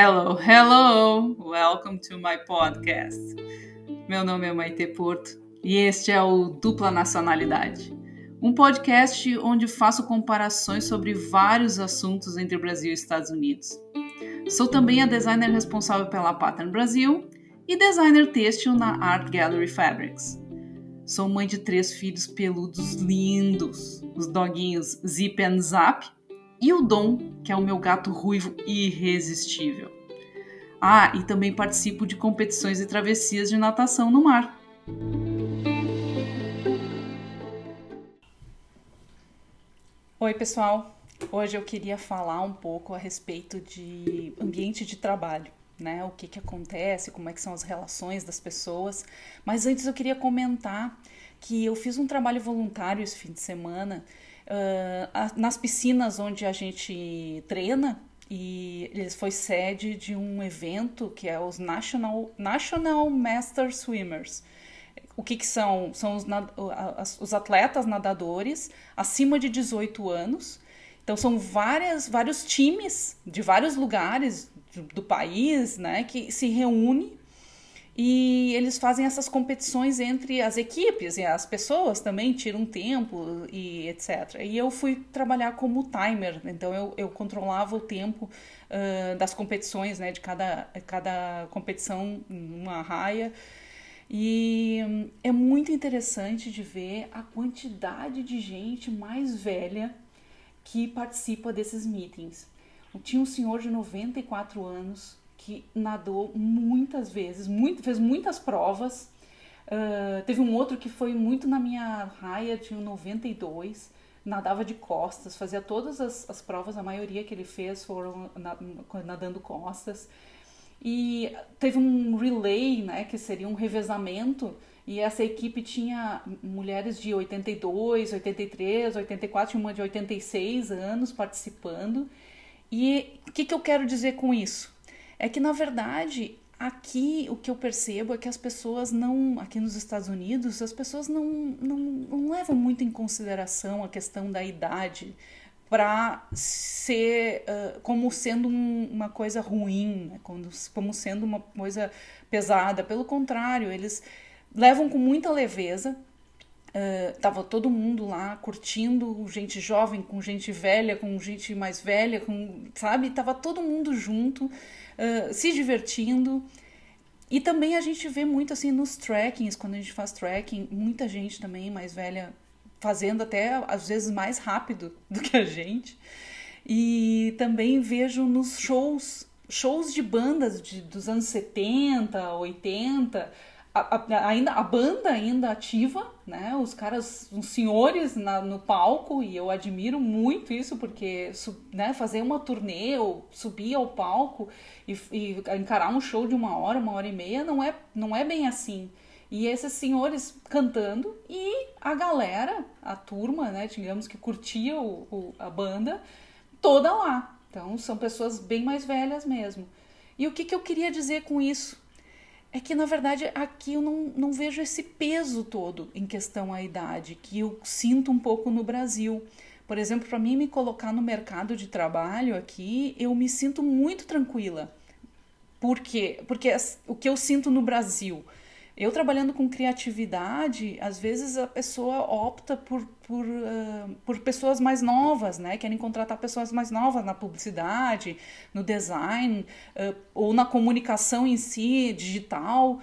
Hello, hello! Welcome to my podcast. Meu nome é Maite Porto e este é o Dupla Nacionalidade, um podcast onde faço comparações sobre vários assuntos entre Brasil e Estados Unidos. Sou também a designer responsável pela Pattern Brasil e designer têxtil na Art Gallery Fabrics. Sou mãe de três filhos peludos lindos, os doguinhos Zip and Zap e o Dom, que é o meu gato ruivo irresistível. Ah, e também participo de competições e travessias de natação no mar. Oi, pessoal. Hoje eu queria falar um pouco a respeito de ambiente de trabalho, né? O que que acontece, como é que são as relações das pessoas. Mas antes eu queria comentar que eu fiz um trabalho voluntário esse fim de semana uh, nas piscinas onde a gente treina e ele foi sede de um evento que é os National, National Master Swimmers. O que, que são? São os, os atletas nadadores acima de 18 anos. Então são várias, vários times de vários lugares do, do país né, que se reúnem e eles fazem essas competições entre as equipes e as pessoas também tiram tempo e etc. E eu fui trabalhar como timer, então eu, eu controlava o tempo uh, das competições, né, de cada, cada competição numa raia. E é muito interessante de ver a quantidade de gente mais velha que participa desses meetings. Tinha um senhor de 94 anos que nadou muitas vezes, muito, fez muitas provas. Uh, teve um outro que foi muito na minha raia, tinha 92, nadava de costas, fazia todas as, as provas, a maioria que ele fez foram nadando costas. E teve um relay, né, que seria um revezamento, e essa equipe tinha mulheres de 82, 83, 84, uma de 86 anos participando. E o que, que eu quero dizer com isso? É que, na verdade, aqui o que eu percebo é que as pessoas não, aqui nos Estados Unidos, as pessoas não, não, não levam muito em consideração a questão da idade para ser uh, como sendo um, uma coisa ruim, né? como, como sendo uma coisa pesada. Pelo contrário, eles levam com muita leveza. Uh, tava todo mundo lá curtindo, gente jovem com gente velha, com gente mais velha, com, sabe? Tava todo mundo junto se divertindo. E também a gente vê muito assim nos trackings, quando a gente faz tracking, muita gente também mais velha fazendo até às vezes mais rápido do que a gente. E também vejo nos shows, shows de bandas de, dos anos 70, 80, a, a, ainda, a banda ainda ativa, né? Os caras, os senhores na, no palco, e eu admiro muito isso, porque né, fazer uma turnê ou subir ao palco e, e encarar um show de uma hora, uma hora e meia, não é, não é bem assim. E esses senhores cantando e a galera, a turma, né, digamos que curtia o, o, a banda, toda lá. Então são pessoas bem mais velhas mesmo. E o que, que eu queria dizer com isso? É que na verdade aqui eu não, não vejo esse peso todo em questão à idade, que eu sinto um pouco no Brasil. Por exemplo, para mim me colocar no mercado de trabalho aqui, eu me sinto muito tranquila. Por quê? Porque o que eu sinto no Brasil, eu trabalhando com criatividade, às vezes a pessoa opta por, por, uh, por pessoas mais novas, né? Querem contratar pessoas mais novas na publicidade, no design, uh, ou na comunicação em si, digital,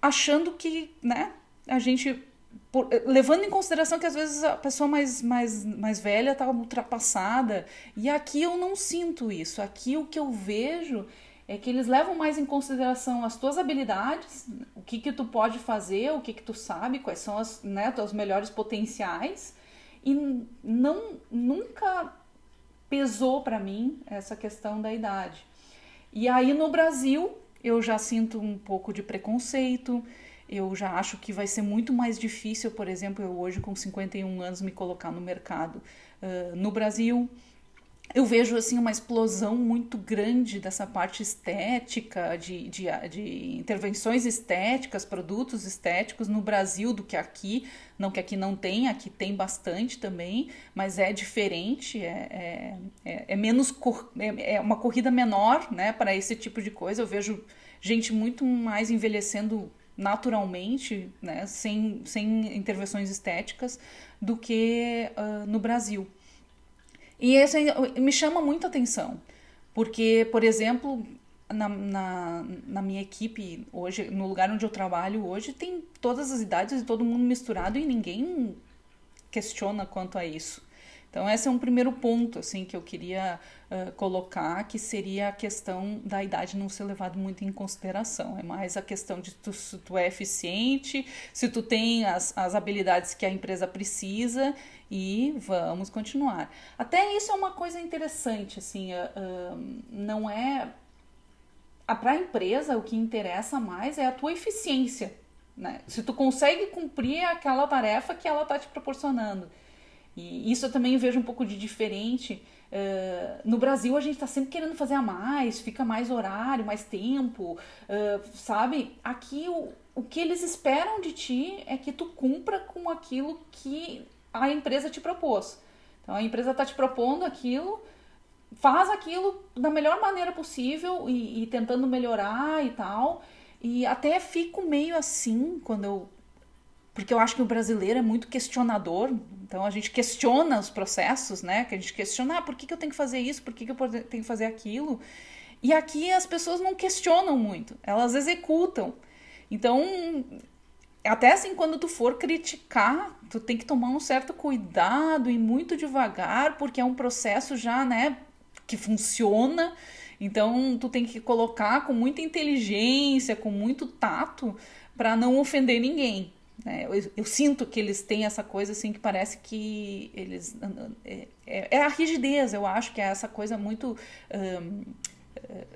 achando que, né, a gente. Por, levando em consideração que às vezes a pessoa mais, mais, mais velha está ultrapassada. E aqui eu não sinto isso. Aqui o que eu vejo é que eles levam mais em consideração as tuas habilidades, o que que tu pode fazer, o que que tu sabe, quais são as, né, teus melhores potenciais e não nunca pesou para mim essa questão da idade. E aí no Brasil eu já sinto um pouco de preconceito, eu já acho que vai ser muito mais difícil, por exemplo, eu hoje com 51 anos me colocar no mercado uh, no Brasil eu vejo assim uma explosão muito grande dessa parte estética, de, de, de, intervenções estéticas, produtos estéticos no Brasil do que aqui. Não que aqui não tem, aqui tem bastante também, mas é diferente, é, é, é, é menos é, é, uma corrida menor né, para esse tipo de coisa. Eu vejo gente muito mais envelhecendo naturalmente, né, sem, sem intervenções estéticas, do que uh, no Brasil. E isso me chama muita atenção, porque, por exemplo, na, na, na, minha equipe hoje, no lugar onde eu trabalho hoje, tem todas as idades e todo mundo misturado e ninguém questiona quanto a isso. Então, esse é um primeiro ponto assim que eu queria uh, colocar, que seria a questão da idade não ser levado muito em consideração. É mais a questão de tu, se tu é eficiente, se tu tem as, as habilidades que a empresa precisa e vamos continuar. Até isso é uma coisa interessante, assim, uh, uh, não é para a empresa o que interessa mais é a tua eficiência, né? Se tu consegue cumprir aquela tarefa que ela está te proporcionando. E isso eu também vejo um pouco de diferente. Uh, no Brasil a gente está sempre querendo fazer a mais, fica mais horário, mais tempo, uh, sabe? Aqui o, o que eles esperam de ti é que tu cumpra com aquilo que a empresa te propôs. Então a empresa está te propondo aquilo, faz aquilo da melhor maneira possível e, e tentando melhorar e tal. E até fico meio assim quando eu porque eu acho que o brasileiro é muito questionador, então a gente questiona os processos, né? Que a gente questiona, ah, por que, que eu tenho que fazer isso, por que, que eu tenho que fazer aquilo. E aqui as pessoas não questionam muito, elas executam. Então, até assim, quando tu for criticar, tu tem que tomar um certo cuidado e muito devagar, porque é um processo já, né, que funciona. Então, tu tem que colocar com muita inteligência, com muito tato, para não ofender ninguém. Né? Eu, eu, sinto que eles têm essa coisa assim que parece que eles. É, é, é a rigidez, eu acho que é essa coisa muito um,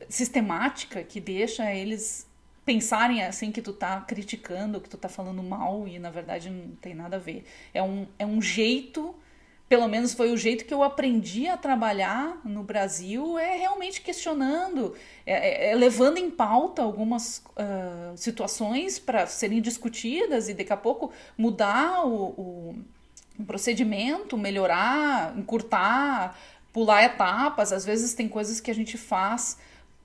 sistemática que deixa eles pensarem assim que tu tá criticando, que tu tá falando mal e na verdade não tem nada a ver. É um, é um jeito pelo menos foi o jeito que eu aprendi a trabalhar no Brasil, é realmente questionando, é, é, é levando em pauta algumas uh, situações para serem discutidas e daqui a pouco mudar o, o, procedimento, melhorar, encurtar, pular etapas. Às vezes tem coisas que a gente faz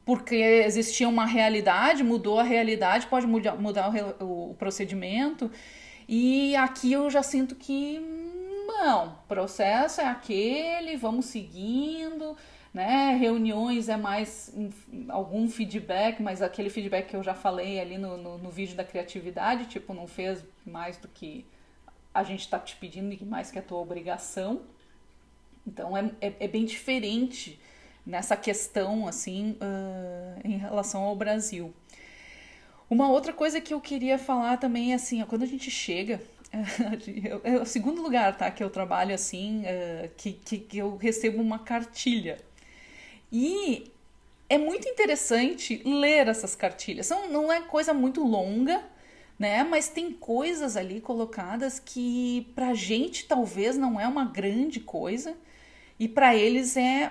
porque existia uma realidade, mudou a realidade, pode mudar, mudar o, o procedimento. E aqui eu já sinto que não, processo é aquele, vamos seguindo, né? Reuniões é mais algum feedback, mas aquele feedback que eu já falei ali no, no, no vídeo da criatividade, tipo, não fez mais do que a gente está te pedindo e mais que a tua obrigação. Então é, é, é bem diferente nessa questão, assim, uh, em relação ao Brasil. Uma outra coisa que eu queria falar também é assim, ó, quando a gente chega é o segundo lugar, tá? Que eu trabalho assim, uh, que, que, que eu recebo uma cartilha. E é muito interessante ler essas cartilhas. São, não é coisa muito longa, né? Mas tem coisas ali colocadas que pra gente talvez não é uma grande coisa e para eles é,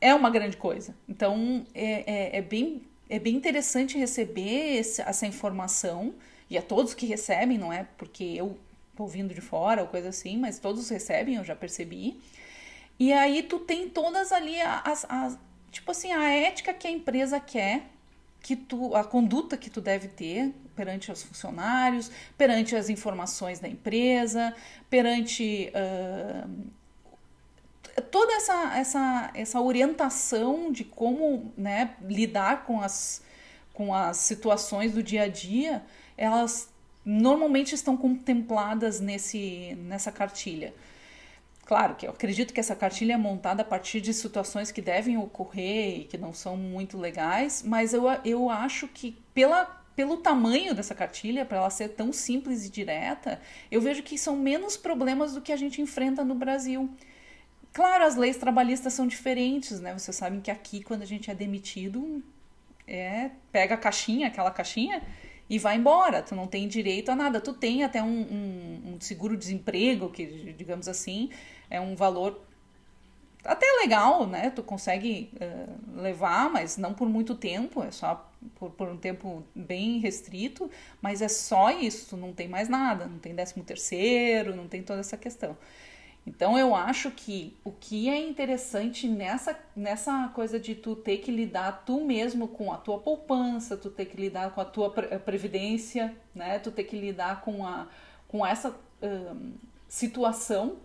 é uma grande coisa. Então é, é, é, bem, é bem interessante receber esse, essa informação e a todos que recebem, não é? Porque eu ouvindo de fora ou coisa assim, mas todos recebem, eu já percebi. E aí tu tem todas ali as, as tipo assim, a ética que a empresa quer, que tu, a conduta que tu deve ter perante os funcionários, perante as informações da empresa, perante uh, toda essa, essa, essa orientação de como né, lidar com as, com as situações do dia a dia, elas normalmente estão contempladas nesse, nessa cartilha. Claro que eu acredito que essa cartilha é montada a partir de situações que devem ocorrer e que não são muito legais, mas eu, eu acho que pela, pelo tamanho dessa cartilha, para ela ser tão simples e direta, eu vejo que são menos problemas do que a gente enfrenta no Brasil. Claro, as leis trabalhistas são diferentes, né? Vocês sabem que aqui, quando a gente é demitido, é pega a caixinha, aquela caixinha, e vai embora. Tu não tem direito a nada. Tu tem até um, um, um seguro-desemprego, que, digamos assim, é um valor até legal, né? Tu consegue uh, levar, mas não por muito tempo, é só por, por, um tempo bem restrito, mas é só isso, não tem mais nada, não tem décimo terceiro, não tem toda essa questão. Então eu acho que o que é interessante nessa, nessa coisa de tu ter que lidar tu mesmo com a tua poupança, tu ter que lidar com a tua previdência, né? Tu ter que lidar com, a, com essa um, situação,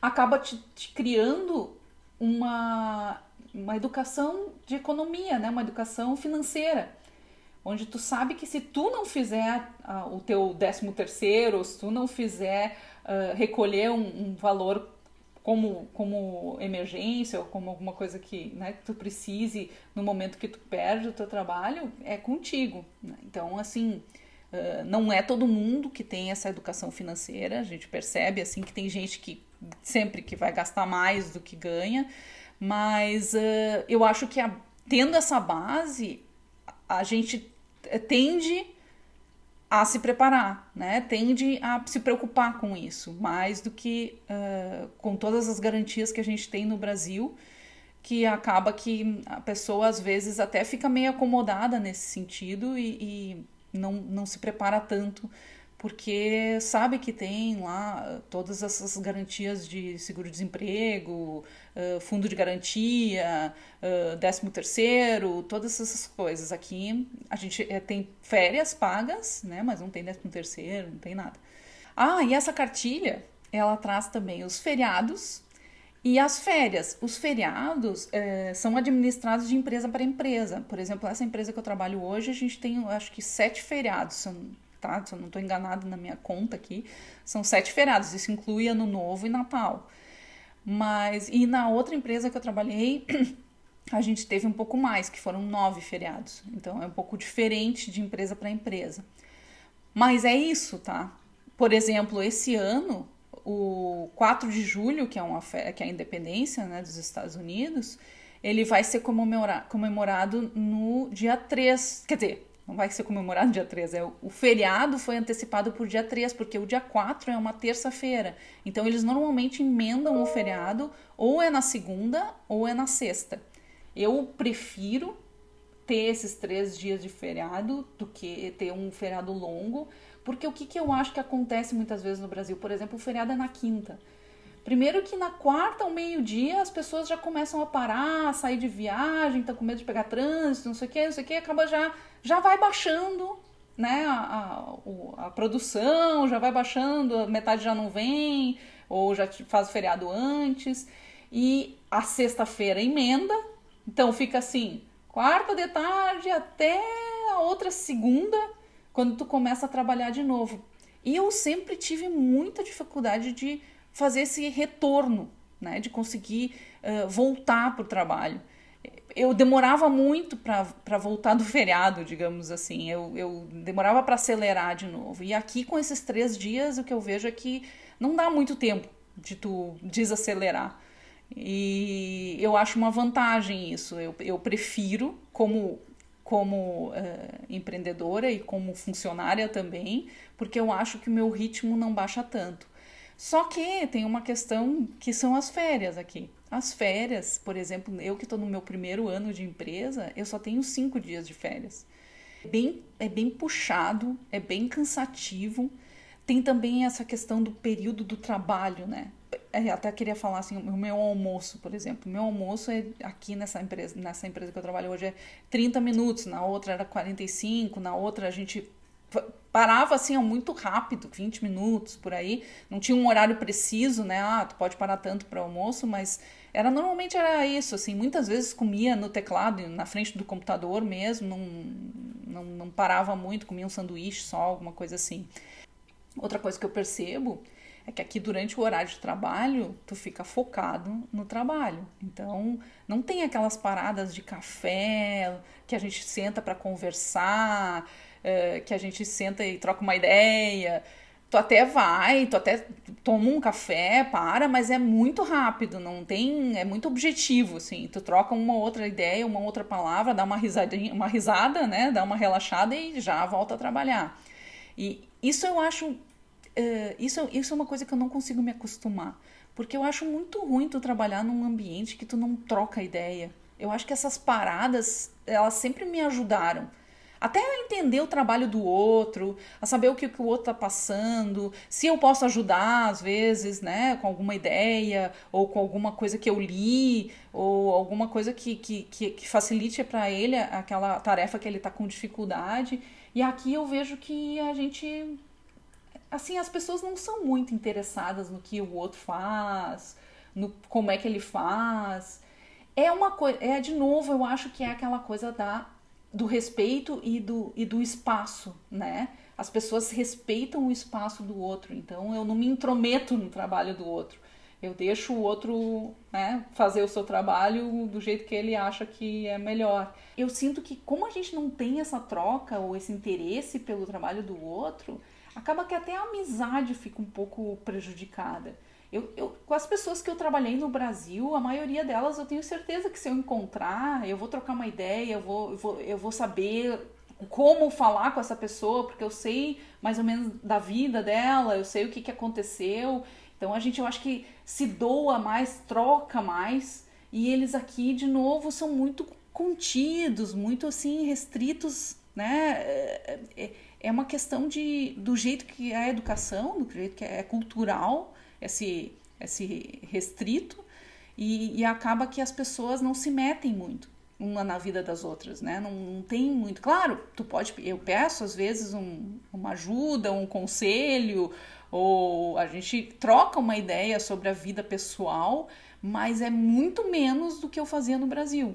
acaba te, te, criando uma, uma educação de economia, né? Uma educação financeira onde tu sabe que se tu não fizer o teu décimo terceiro, se tu não fizer uh, recolher um, um, valor como, como emergência ou como alguma coisa que, né, que tu precise no momento que tu perde o teu trabalho, é contigo. Né? Então, assim, uh, não é todo mundo que tem essa educação financeira, a gente percebe, assim, que tem gente que sempre que vai gastar mais do que ganha, mas uh, eu acho que a, tendo essa base, a gente tende a se preparar, né? Tende a se preocupar com isso, mais do que uh, com todas as garantias que a gente tem no Brasil, que acaba que a pessoa às vezes até fica meio acomodada nesse sentido e, e não, não se prepara tanto porque sabe que tem lá todas essas garantias de seguro-desemprego, fundo de garantia, décimo terceiro, todas essas coisas. Aqui a gente eh, tem férias pagas, né, mas não tem décimo terceiro, não tem nada. Ah, e essa cartilha, ela traz também os feriados e as férias. Os feriados é, são administrados de empresa para empresa. Por exemplo, essa empresa que eu trabalho hoje, a gente tem, acho que, sete feriados, tá? Se eu não estou enganado na minha conta aqui, são sete feriados. Isso inclui Ano Novo e Natal. Mas, e na outra empresa que eu trabalhei, a gente teve um pouco mais, que foram nove feriados. Então é um pouco diferente de empresa para empresa. Mas é isso, tá? Por exemplo, esse ano, o 4 de julho, que é, uma, que é a independência né, dos Estados Unidos, ele vai ser comemora, comemorado no dia 3. Quer dizer, não vai ser comemorado dia 3, é, o feriado foi antecipado por dia 3, porque o dia 4 é uma terça-feira. Então eles normalmente emendam o feriado ou é na segunda ou é na sexta. Eu prefiro ter esses três dias de feriado do que ter um feriado longo, porque o que, que eu acho que acontece muitas vezes no Brasil? Por exemplo, o feriado é na quinta. Primeiro que na quarta ao meio-dia as pessoas já começam a parar, a sair de viagem, estão com medo de pegar trânsito, não sei o que, não sei o que, acaba já, já vai baixando né, a, a, a produção, já vai baixando, metade já não vem, ou já faz o feriado antes. E a sexta-feira emenda, então fica assim, quarta de tarde até a outra segunda, quando tu começa a trabalhar de novo. E eu sempre tive muita dificuldade de fazer esse retorno, né, de conseguir uh, voltar para o trabalho. Eu demorava muito para voltar do feriado, digamos assim. Eu, eu demorava para acelerar de novo. E aqui, com esses três dias, o que eu vejo é que não dá muito tempo de tu desacelerar. E eu acho uma vantagem isso. Eu, eu prefiro, como, como uh, empreendedora e como funcionária também, porque eu acho que o meu ritmo não baixa tanto. Só que tem uma questão que são as férias aqui. As férias, por exemplo, eu que estou no meu primeiro ano de empresa, eu só tenho cinco dias de férias. É bem, é bem puxado, é bem cansativo. Tem também essa questão do período do trabalho, né? Eu é, até queria falar assim, o meu almoço, por exemplo. O meu almoço é aqui nessa empresa, nessa empresa que eu trabalho hoje é 30 minutos, na outra era 45, na outra a gente parava assim muito rápido, 20 minutos por aí. Não tinha um horário preciso, né? Ah, tu pode parar tanto para almoço, mas era normalmente era isso, assim, muitas vezes comia no teclado, na frente do computador mesmo, não, não, não parava muito, comia um sanduíche só, alguma coisa assim. Outra coisa que eu percebo é que aqui durante o horário de trabalho, tu fica focado no trabalho. Então, não tem aquelas paradas de café que a gente senta para conversar, uh, que a gente senta e troca uma ideia. Tu até vai, tu até toma um café, para, mas é muito rápido, não tem, é muito objetivo, assim. Tu troca uma outra ideia, uma outra palavra, dá uma risadinha, uma risada, né? Dá uma relaxada e já volta a trabalhar. E isso eu acho uh, isso, isso é uma coisa que eu não consigo me acostumar. Porque eu acho muito ruim tu trabalhar num ambiente que tu não troca ideia. Eu acho que essas paradas, elas sempre me ajudaram até entender o trabalho do outro, a saber o que, que o outro está passando, se eu posso ajudar às vezes, né, com alguma ideia ou com alguma coisa que eu li ou alguma coisa que, que, que, que facilite para ele aquela tarefa que ele está com dificuldade. E aqui eu vejo que a gente, assim, as pessoas não são muito interessadas no que o outro faz, no como é que ele faz. É uma coisa, é de novo, eu acho que é aquela coisa da do respeito e do, e do espaço, né? As pessoas respeitam o espaço do outro, então eu não me intrometo no trabalho do outro. Eu deixo o outro né, fazer o seu trabalho do jeito que ele acha que é melhor. Eu sinto que, como a gente não tem essa troca ou esse interesse pelo trabalho do outro, acaba que até a amizade fica um pouco prejudicada. Eu, eu, com as pessoas que eu trabalhei no Brasil, a maioria delas eu tenho certeza que se eu encontrar, eu vou trocar uma ideia, eu vou, eu vou, eu vou saber como falar com essa pessoa, porque eu sei mais ou menos da vida dela, eu sei o que, que aconteceu. Então a gente, eu acho que se doa mais, troca mais, e eles aqui, de novo, são muito contidos, muito assim, restritos, né? É, é, é uma questão de, do jeito que é a educação, do jeito que é cultural esse, esse restrito e, e acaba que as pessoas não se metem muito uma na vida das outras, né? Não, não, tem muito. Claro, tu pode. Eu peço às vezes um, uma ajuda, um conselho, ou a gente troca uma ideia sobre a vida pessoal, mas é muito menos do que eu fazia no Brasil.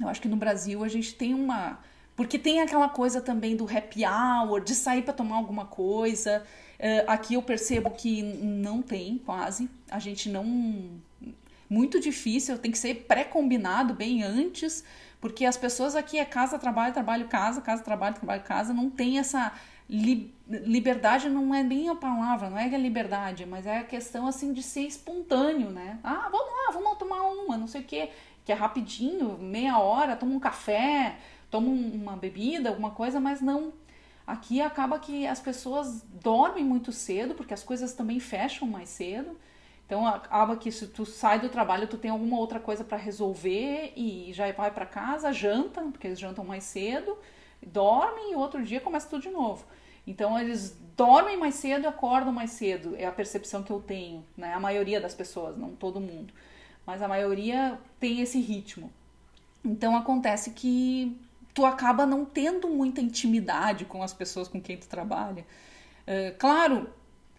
Eu acho que no Brasil a gente tem uma. Porque tem aquela coisa também do happy hour, de sair para tomar alguma coisa. Uh, aqui eu percebo que não tem quase. A gente não. Muito difícil, tem que ser pré-combinado bem antes, porque as pessoas aqui é casa, trabalho, trabalho, casa, casa, trabalho, trabalho, casa. Não tem essa. Li liberdade não é nem a palavra, não é que é liberdade, mas é a questão assim de ser espontâneo, né? Ah, vamos lá, vamos tomar uma, não sei o quê, que é rapidinho, meia hora, toma um café, toma uma bebida, alguma coisa, mas não Aqui acaba que as pessoas dormem muito cedo, porque as coisas também fecham mais cedo. Então acaba que se tu sai do trabalho, tu tem alguma outra coisa para resolver e já vai para casa, janta, porque eles jantam mais cedo, dormem e outro dia começa tudo de novo. Então eles dormem mais cedo e acordam mais cedo, é a percepção que eu tenho, né? A maioria das pessoas, não todo mundo, mas a maioria tem esse ritmo. Então acontece que tu acaba não tendo muita intimidade com as pessoas com quem tu trabalha. Uh, claro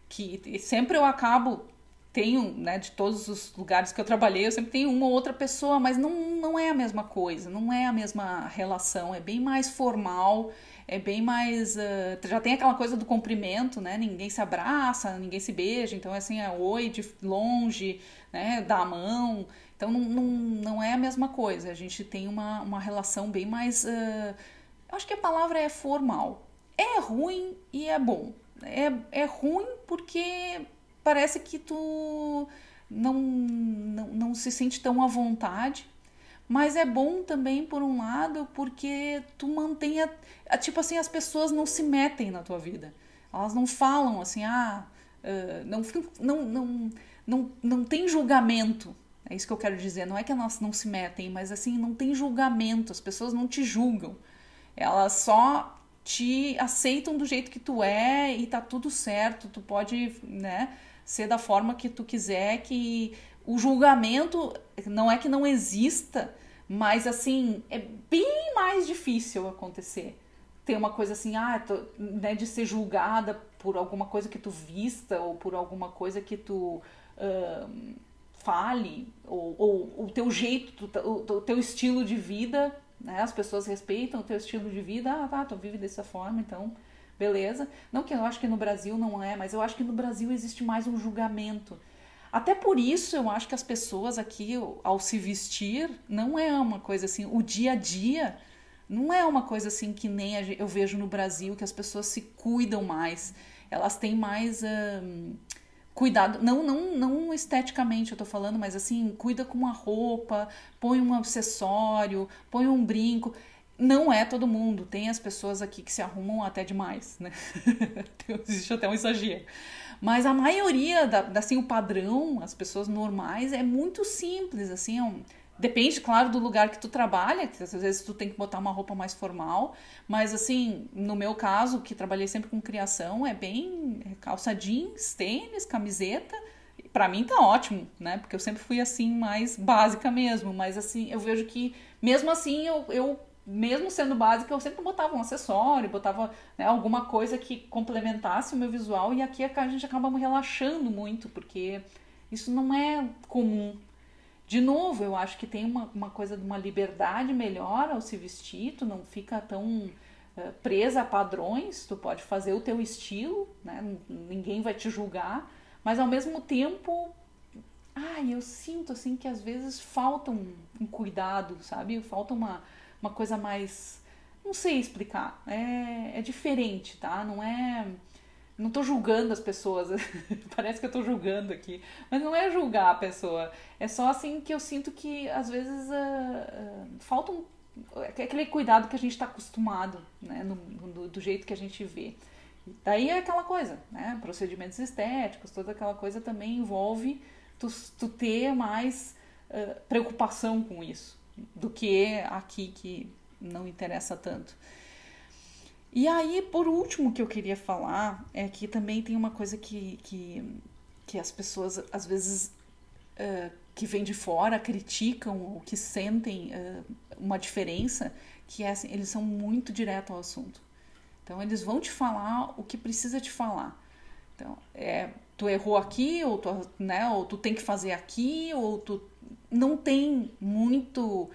que sempre eu acabo tenho, né, de todos os lugares que eu trabalhei, eu sempre tenho uma ou outra pessoa, mas não, não é a mesma coisa, não é a mesma relação, é bem mais formal, é bem mais. Uh, já tem aquela coisa do cumprimento, né? Ninguém se abraça, ninguém se beija, então é assim, é oi de longe, né? Dá a mão. Então não, não, não é a mesma coisa. A gente tem uma, uma relação bem mais. Uh, acho que a palavra é formal. É ruim e é bom. É, é ruim porque parece que tu não, não, não se sente tão à vontade. Mas é bom também, por um lado, porque tu mantém. A, tipo assim, as pessoas não se metem na tua vida. Elas não falam assim, ah, não, não, não, não, não tem julgamento é isso que eu quero dizer. Não é que elas não se metem, mas assim, não tem julgamento. As pessoas não te julgam. Elas só te aceitam do jeito que tu é e tá tudo certo. Tu pode, né, ser da forma que tu quiser, que o julgamento não é que não exista, mas assim, é bem mais difícil acontecer. Tem uma coisa assim, ah, tô, né, de ser julgada por alguma coisa que tu vista ou por alguma coisa que tu. Fale, ou, ou o teu jeito, o, o teu estilo de vida, né? As pessoas respeitam o teu estilo de vida, ah, tá, tu vive dessa forma, então, beleza. Não que eu acho que no Brasil não é, mas eu acho que no Brasil existe mais um julgamento. Até por isso eu acho que as pessoas aqui, ao se vestir, não é uma coisa assim, o dia a dia não é uma coisa assim que nem eu vejo no Brasil, que as pessoas se cuidam mais, elas têm mais. Hum, cuidado, não, não, não esteticamente eu tô falando, mas assim, cuida com uma roupa, põe um acessório, põe um brinco. Não é todo mundo. Tem as pessoas aqui que se arrumam até demais, né? Existe até um exagero. Mas a maioria, da, assim, o padrão, as pessoas normais, é muito simples, assim, é um, Depende, claro, do lugar que tu trabalha, que às vezes tu tem que botar uma roupa mais formal, mas assim, no meu caso, que trabalhei sempre com criação, é bem calça jeans, tênis, camiseta. Para mim tá ótimo, né? Porque eu sempre fui assim mais básica mesmo, mas assim, eu vejo que mesmo assim eu, eu mesmo sendo básica, eu sempre botava um acessório, botava né, alguma coisa que complementasse o meu visual e aqui a gente acaba relaxando muito, porque isso não é comum de novo, eu acho que tem uma, uma coisa de uma liberdade melhor ao se vestir, tu não fica tão uh, presa a padrões, tu pode fazer o teu estilo, né? ninguém vai te julgar, mas ao mesmo tempo, ai, eu sinto assim que às vezes falta um, um cuidado, sabe? Falta uma, uma coisa mais. Não sei explicar, é, é diferente, tá? Não é não estou julgando as pessoas, parece que eu estou julgando aqui, mas não é julgar a pessoa, é só assim que eu sinto que às vezes uh, uh, falta um, aquele cuidado que a gente está acostumado, né, no, no, do jeito que a gente vê. Daí é aquela coisa, né, procedimentos estéticos, toda aquela coisa também envolve tu, tu ter mais uh, preocupação com isso, do que aqui que não interessa tanto. E aí, por último, que eu queria falar é que também tem uma coisa que, que, que as pessoas, às vezes, uh, que vêm de fora, criticam ou que sentem uh, uma diferença, que é assim, eles são muito direto ao assunto. Então, eles vão te falar o que precisa te falar. Então, é, tu errou aqui, ou tu, né, ou tu tem que fazer aqui, ou tu não tem muito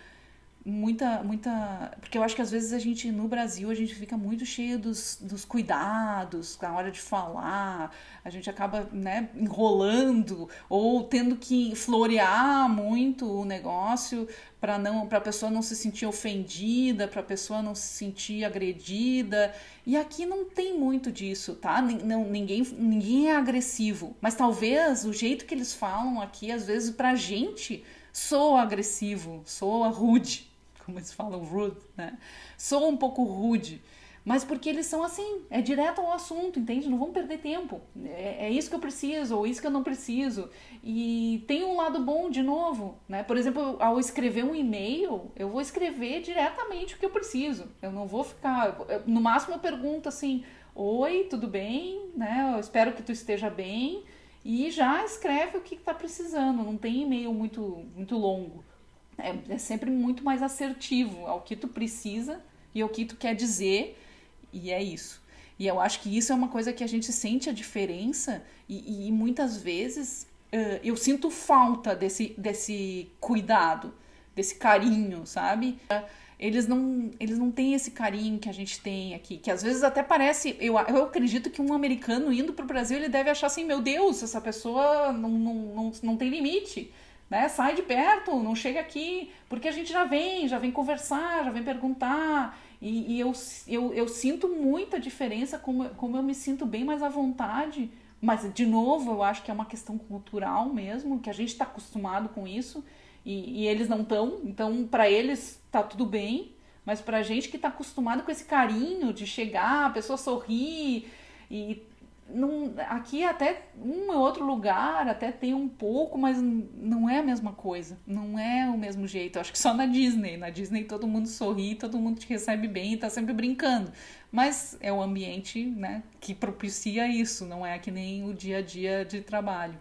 muita, muita. Porque eu acho que às vezes a gente, no Brasil, a gente fica muito cheio dos, dos cuidados na hora de falar, a gente acaba né, enrolando ou tendo que florear muito o negócio para não para a pessoa não se sentir ofendida, para a pessoa não se sentir agredida. E aqui não tem muito disso, tá? Não, ninguém, ninguém é agressivo, mas talvez o jeito que eles falam aqui, às vezes, pra gente soa agressivo, soa rude como eles falam, rude, né? Sou um pouco rude, mas porque eles são assim, é direto ao assunto, entende? Não vão perder tempo. É, é, isso que eu preciso, ou isso que eu não preciso. E tem um lado bom, de novo, né? Por exemplo, ao escrever um e-mail, eu vou escrever diretamente o que eu preciso. Eu não vou ficar. No máximo, eu pergunto assim: Oi, tudo bem? Né? Eu espero que tu esteja bem. E já escreve o que está precisando. Não tem e-mail muito, muito longo. É, é sempre muito mais assertivo ao que tu precisa e ao que tu quer dizer, e é isso. E eu acho que isso é uma coisa que a gente sente a diferença, e, e muitas vezes uh, eu sinto falta desse, desse cuidado, desse carinho, sabe? Eles não, eles não têm esse carinho que a gente tem aqui, que às vezes até parece. Eu, eu acredito que um americano indo para o Brasil ele deve achar assim: meu Deus, essa pessoa não, não, não, não tem limite né? Sai de perto, não chega aqui, porque a gente já vem, já vem conversar, já vem perguntar. E, e eu, eu, eu sinto muita diferença, como, como eu me sinto bem mais à vontade. Mas, de novo, eu acho que é uma questão cultural mesmo, que a gente está acostumado com isso e, e eles não estão. Então, para eles, tá tudo bem. Mas para a gente que está acostumado com esse carinho de chegar, a pessoa sorrir e aqui até um ou outro lugar até tem um pouco, mas não é a mesma coisa, não é o mesmo jeito. Acho que só na Disney, na Disney todo mundo sorri, todo mundo te recebe bem e tá sempre brincando. Mas é o ambiente, né, que propicia isso, não é que nem o dia a dia de trabalho.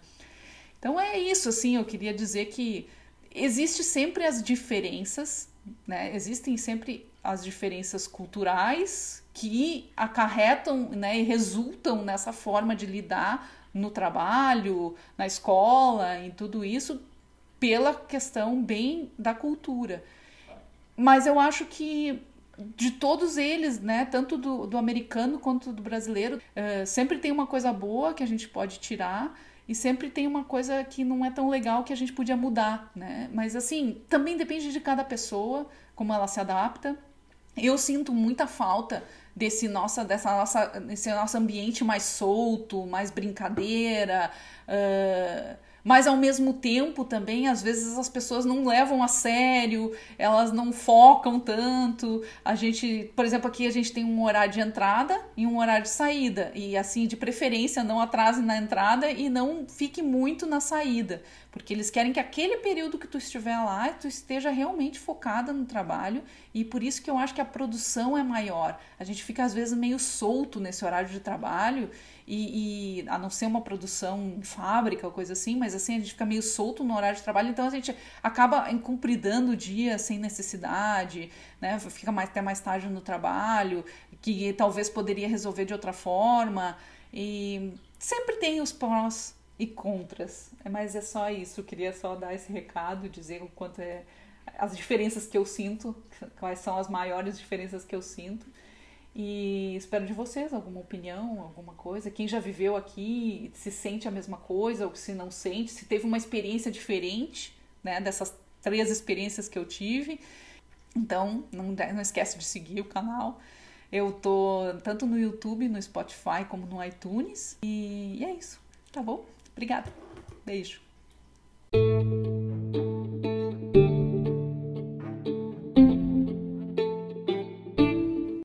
Então é isso, assim, eu queria dizer que existe sempre as diferenças, né? Existem sempre as diferenças culturais que acarretam né, e resultam nessa forma de lidar no trabalho, na escola, em tudo isso, pela questão bem da cultura. Mas eu acho que de todos eles, né, tanto do, do americano quanto do brasileiro, uh, sempre tem uma coisa boa que a gente pode tirar e sempre tem uma coisa que não é tão legal que a gente podia mudar, né? Mas assim, também depende de cada pessoa, como ela se adapta. Eu sinto muita falta desse nossa, dessa nossa, desse nosso ambiente mais solto, mais brincadeira, uh, mas ao mesmo tempo também, às vezes as pessoas não levam a sério, elas não focam tanto. A gente, por exemplo, aqui a gente tem um horário de entrada e um horário de saída, e assim, de preferência, não atrase na entrada e não fique muito na saída, porque eles querem que aquele período que tu estiver lá, tu esteja realmente focada no trabalho, e por isso que eu acho que a produção é maior. A gente fica às vezes meio solto nesse horário de trabalho e, e, a não ser uma produção em fábrica ou coisa assim, mas assim a gente fica meio solto no horário de trabalho, então a gente acaba incumpridando o dia sem necessidade, né? Fica mais, até mais tarde no trabalho, que talvez poderia resolver de outra forma. E sempre tem os prós e contras. É, mas é só isso, eu queria só dar esse recado, dizer o quanto é as diferenças que eu sinto, quais são as maiores diferenças que eu sinto. E espero de vocês alguma opinião, alguma coisa. Quem já viveu aqui, se sente a mesma coisa ou se não sente, se teve uma experiência diferente, né, dessas três experiências que eu tive. Então, não, não esquece de seguir o canal. Eu tô tanto no YouTube, no Spotify, como no iTunes. E é isso, tá bom? Obrigada. Beijo.